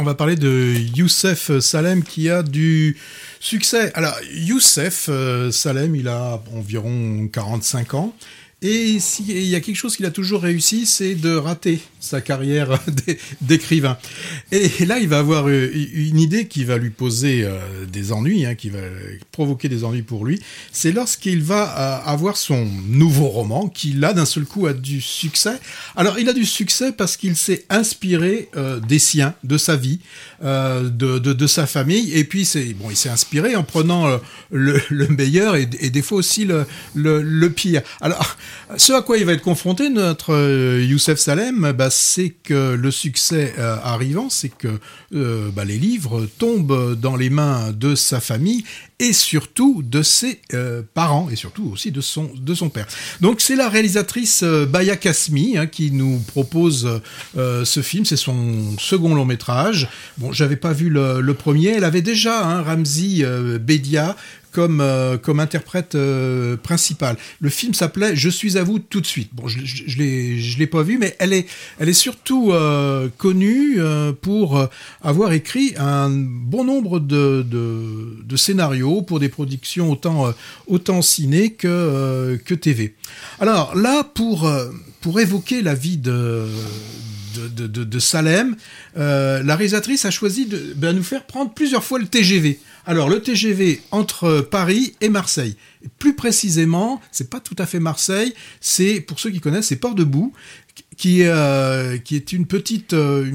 On va parler de Youssef Salem qui a du succès. Alors, Youssef Salem, il a environ 45 ans. Et s'il y a quelque chose qu'il a toujours réussi, c'est de rater sa carrière d'écrivain. Et là, il va avoir euh, une idée qui va lui poser euh, des ennuis, hein, qui va provoquer des ennuis pour lui. C'est lorsqu'il va euh, avoir son nouveau roman, qui là, d'un seul coup, a du succès. Alors, il a du succès parce qu'il s'est inspiré des siens, de sa vie, de, sa famille. Et puis, bon, il s'est inspiré en prenant le, le, meilleur et, des fois aussi le, le, le pire. Alors, ce à quoi il va être confronté, notre euh, Youssef Salem, bah, c'est que le succès euh, arrivant, c'est que euh, bah, les livres tombent dans les mains de sa famille et surtout de ses parents et surtout aussi de son de son père. Donc c'est la réalisatrice Baya Kasmi hein, qui nous propose ce film. C'est son second long métrage. Bon, j'avais pas vu le, premier. Elle avait déjà hein, Ramzi Bedia comme, euh, comme interprète euh, principal. Le film s'appelait Je suis à vous tout de suite. Bon, je, je l'ai pas vu, mais elle est, elle est surtout euh, connue pour avoir écrit un bon nombre de, de, scénarios pour des productions autant, autant ciné que, que TV. Alors là, pour, pour évoquer la vie de, de, de Salem, euh, la réalisatrice a choisi de ben, nous faire prendre plusieurs fois le TGV. Alors le TGV entre Paris et Marseille. plus précisément, c'est pas tout à fait Marseille, c'est pour ceux qui connaissent, c'est Port-de-Boue, qui, euh, qui est une petite, euh,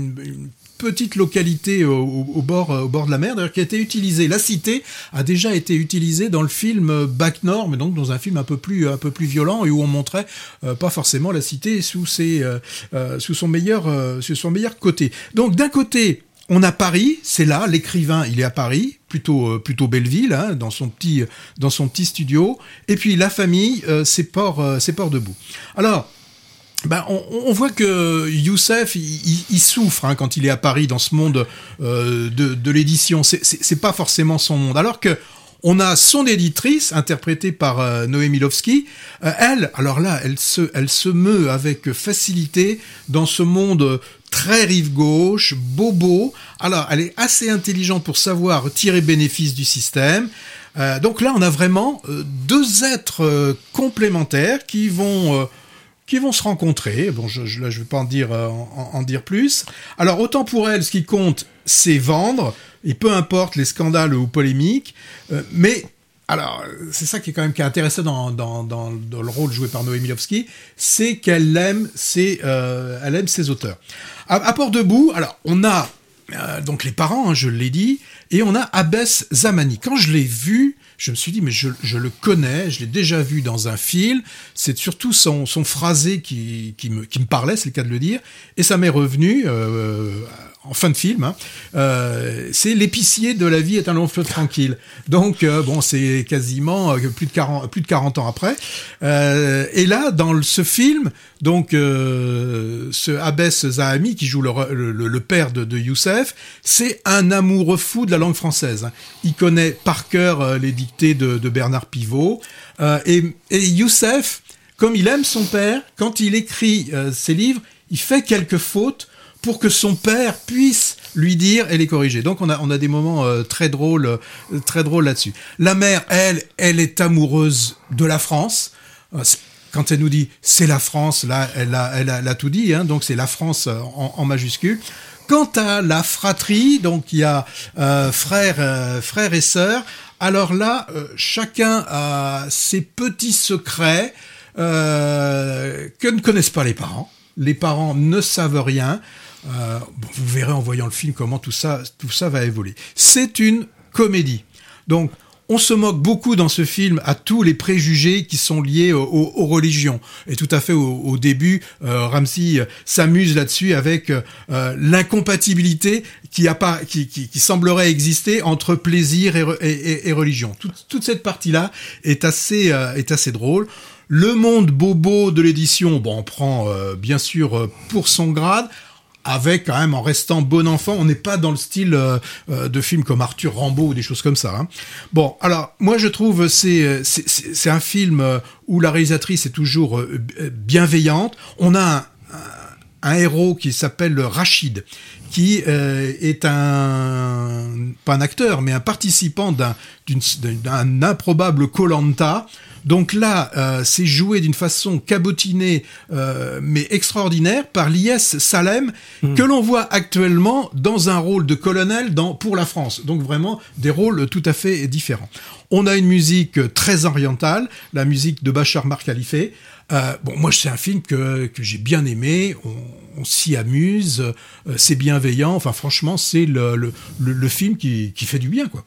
petite localité au, bord, au bord de la mer, d'ailleurs qui a été utilisée. La cité a déjà été utilisée dans le film Back Nord, mais donc dans un film un peu plus, un peu plus violent et où on montrait euh, pas forcément la cité sous, ses, euh, euh, sous, son meilleur, sous son meilleur côté. Donc d'un côté, on a Paris, c'est là, l'écrivain, il est à Paris, plutôt plutôt Belleville, hein, dans son petit dans son petit studio. Et puis la famille, c'est Port c'est Port debout. Alors ben, on, on, voit que Youssef, il, il souffre hein, quand il est à Paris dans ce monde euh, de, de l'édition. C'est pas forcément son monde. Alors que on a son éditrice, interprétée par euh, Noémie Lovski. Euh, elle, alors là, elle se, elle se meut avec facilité dans ce monde très rive gauche, bobo. Alors, elle est assez intelligente pour savoir tirer bénéfice du système. Euh, donc là, on a vraiment euh, deux êtres complémentaires qui vont qui vont se rencontrer. Bon, je, je, là, je vais pas en dire, euh, en, dire plus. Alors, autant pour elle, ce qui compte, c'est vendre, et peu importe les scandales ou polémiques, euh, mais alors, c'est ça qui est quand même intéressant dans, dans, le rôle joué par Noémie Lovski, c'est qu'elle aime ses, euh, elle aime ses auteurs. À, à Port debout, alors on a donc les parents, hein, je l'ai dit, et on a Abbès Zamani. Quand je l'ai vu, je me suis dit, mais je, le connais, je l'ai déjà vu dans un film, c'est surtout son, son phrasé qui, me, qui parlait, c'est le cas de le dire, et ça m'est revenu euh, en fin de film, hein, euh, c'est l'épicier de la vie est un long fleuve tranquille. Donc euh, bon, c'est quasiment euh, plus de 40 plus de 40 ans après. Euh, et là, dans ce film, donc euh, ce Abbès Zahami qui joue le, le, le père de, de Youssef, c'est un amoureux fou de la langue française. Hein. Il connaît par cœur les dictées de, de Bernard Pivot. et, et Youssef, comme il aime son père, quand il écrit ses livres, il fait quelques fautes pour que son père puisse lui dire et les corriger. Donc on a, on a des moments euh, très drôles, euh, très drôles là-dessus. La mère, elle, elle est amoureuse de la France. Euh, quand elle nous dit c'est la France, là, elle a, elle a, elle a tout dit, hein, donc c'est la France en, en, majuscule. Quant à la fratrie, donc il y a euh, frères, euh, frères et sœurs. Alors là, euh, chacun a ses petits secrets que ne connaissent pas les parents. Les parents ne savent rien. Euh, vous verrez en voyant le film comment tout ça, tout ça va évoluer. C'est une comédie. Donc, on se moque beaucoup dans ce film à tous les préjugés qui sont liés aux, aux religions. Et tout à fait au, au début, euh, Ramsey s'amuse là-dessus avec euh, l'incompatibilité qui, qui, qui, qui, semblerait exister entre plaisir et, et, et religion. Toute, toute cette partie-là est assez, euh, est assez drôle. Le monde bobo de l'édition, bon, on prend euh, bien sûr pour son grade avec quand même en restant bon enfant. On n'est pas dans le style euh, euh, de films comme Arthur Rambaud ou des choses comme ça. Hein. Bon, alors moi je trouve c'est c'est un film où la réalisatrice est toujours bienveillante. On a un héros qui s'appelle Rachid, qui est un pas un acteur, mais un participant d'un d'un improbable Colanta donc là, euh, c'est joué d'une façon cabotinée, euh, mais extraordinaire, par l'IS Salem, hmm. que l'on voit actuellement dans un rôle de colonel dans, pour la France. Donc vraiment des rôles tout à fait différents. On a une musique très orientale, la musique de Bachar Mar Khalife. Euh, bon, moi, c'est un film que, que j'ai bien aimé. On, s'y amuse, c'est Enfin, franchement, c'est le, le, le, film qui, qui fait du bien, quoi.